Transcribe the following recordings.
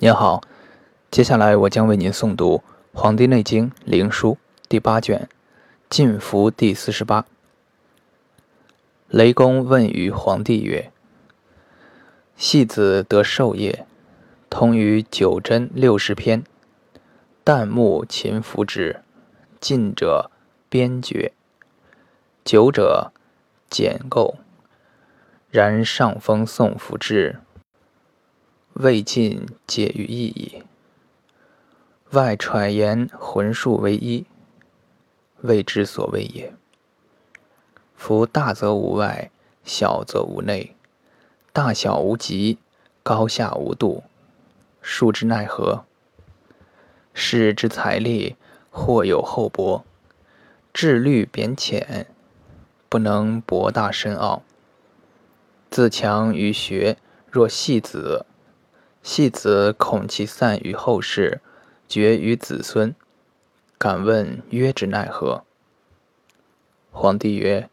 您好，接下来我将为您诵读《黄帝内经·灵书》第八卷《晋服》第四十八。雷公问于黄帝曰：“戏子得授业，通于九针六十篇，旦暮勤服之，近者边绝，久者简构。然上风送服之。”未尽解于意矣。外揣言魂数为一，谓之所谓也。夫大则无外，小则无内，大小无极，高下无度，数之奈何？士之财力或有厚薄，智虑贬浅，不能博大深奥。自强于学，若戏子。戏子恐其散于后世，绝于子孙。敢问曰之奈何？皇帝曰：“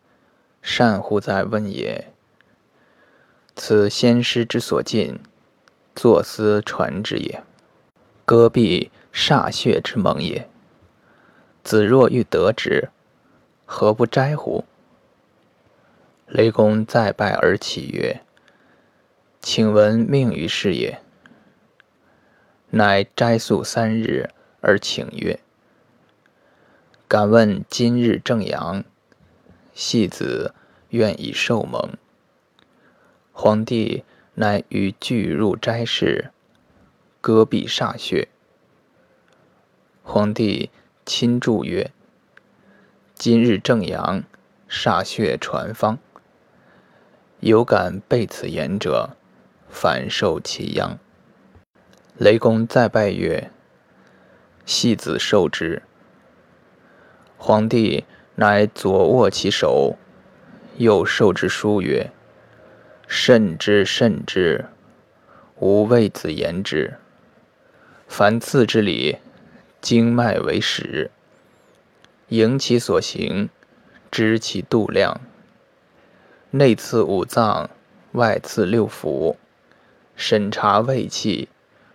善乎在问也！此先师之所尽，作思传之也。戈壁煞血之盟也。子若欲得之，何不摘乎？”雷公再拜而起曰：“请闻命于是也。”乃斋宿三日而请曰：“敢问今日正阳，戏子愿以受盟。”皇帝乃与俱入斋室，戈壁歃血。皇帝亲祝曰：“今日正阳，歃血传方。有敢背此言者，反受其殃。”雷公再拜曰：“戏子受之。”皇帝乃左握其手，右受之书曰：“慎之，慎之！吾为子言之。凡次之礼，经脉为始，迎其所行，知其度量。内次五脏，外次六腑，审查胃气。”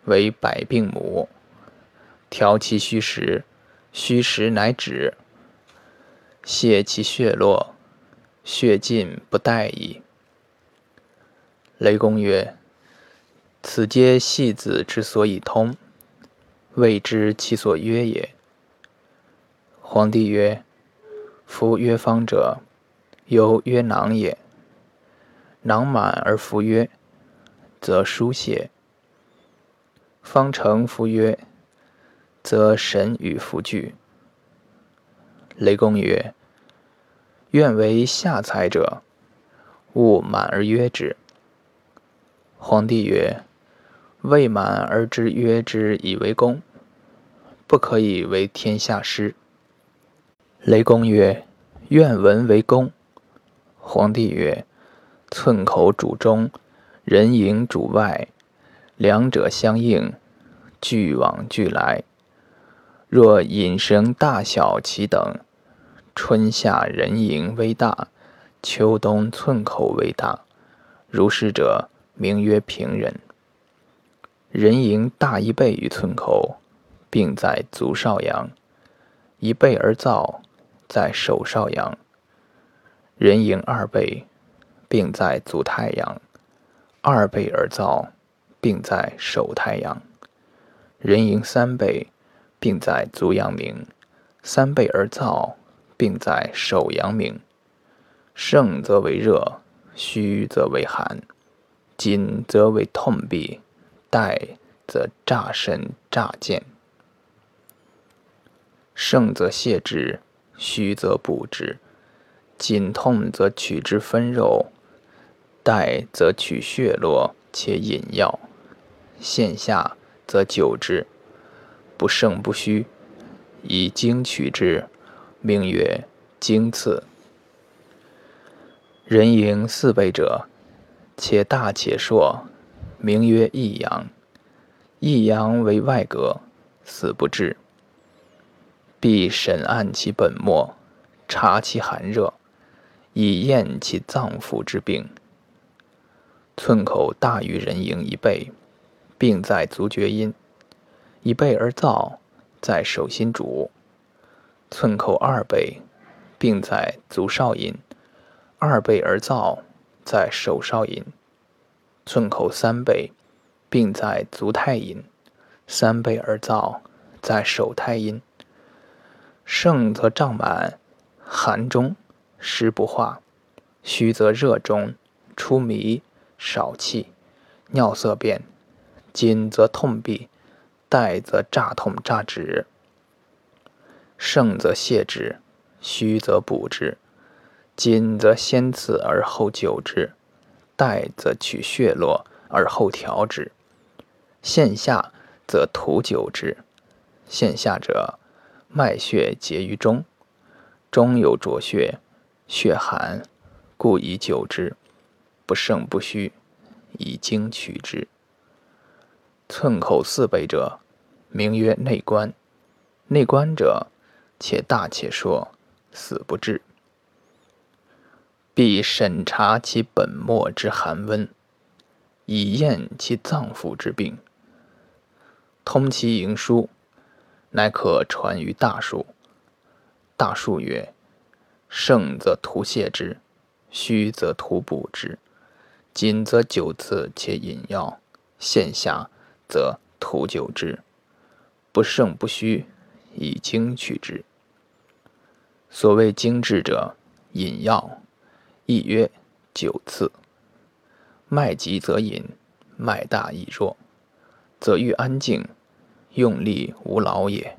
为百病母，调其虚实，虚实乃止；泄其血络，血尽不殆矣。雷公曰：“此皆戏子之所以通，未知其所曰也。”皇帝曰：“夫曰方者，有曰囊也。囊满而服曰，则疏泄。”方成夫曰：“则神与弗具。”雷公曰：“愿为下才者，勿满而约之。”皇帝曰：“未满而知约之以为公，不可以为天下师。”雷公曰：“愿闻为公。”皇帝曰：“寸口主中，人迎主外。”两者相应，俱往俱来。若引绳大小其等，春夏人盈微大，秋冬寸口为大。如是者，名曰平人。人盈大一倍于寸口，并在足少阳；一倍而燥，在手少阳。人盈二倍，并在足太阳；二倍而燥。并在手太阳，人迎三倍，并在足阳明；三倍而燥，并在手阳明。盛则为热，虚则为寒，紧则为痛痹，怠则诈身诈见。盛则泻之，虚则补之；紧痛则取之分肉，怠则取血络且引药。线下则久之，不胜不虚，以精取之，名曰精刺。人迎四倍者，且大且硕，名曰益阳。益阳为外格，死不治。必审按其本末，察其寒热，以验其脏腑之病。寸口大于人迎一倍。病在足厥阴。以背而燥，在手心主。寸口二背，病在足少阴。二背而燥，在手少阴。寸口三背，病在足太阴。三背而燥，在手太阴。盛则胀满，寒中，湿不化；虚则热中，出迷，少气，尿色变；紧则痛闭。带则炸痛炸止，盛则泻之，虚则补之，紧则先刺而后灸之，带则取血络而后调之，线下则涂灸之。线下者，脉血结于中，中有浊血，血寒，故以灸之。不胜不虚，以经取之。寸口四背者，名曰内关。内关者，且大且硕，死不治。必审查其本末之寒温，以验其脏腑之病。通其营枢，乃可传于大数。大数曰：盛则图泻之，虚则图补之，紧则灸刺且引药，线下。则土久之，不胜不虚，以精取之。所谓精治者，饮药，亦曰九次。脉急则引，脉大亦弱，则欲安静，用力无劳也。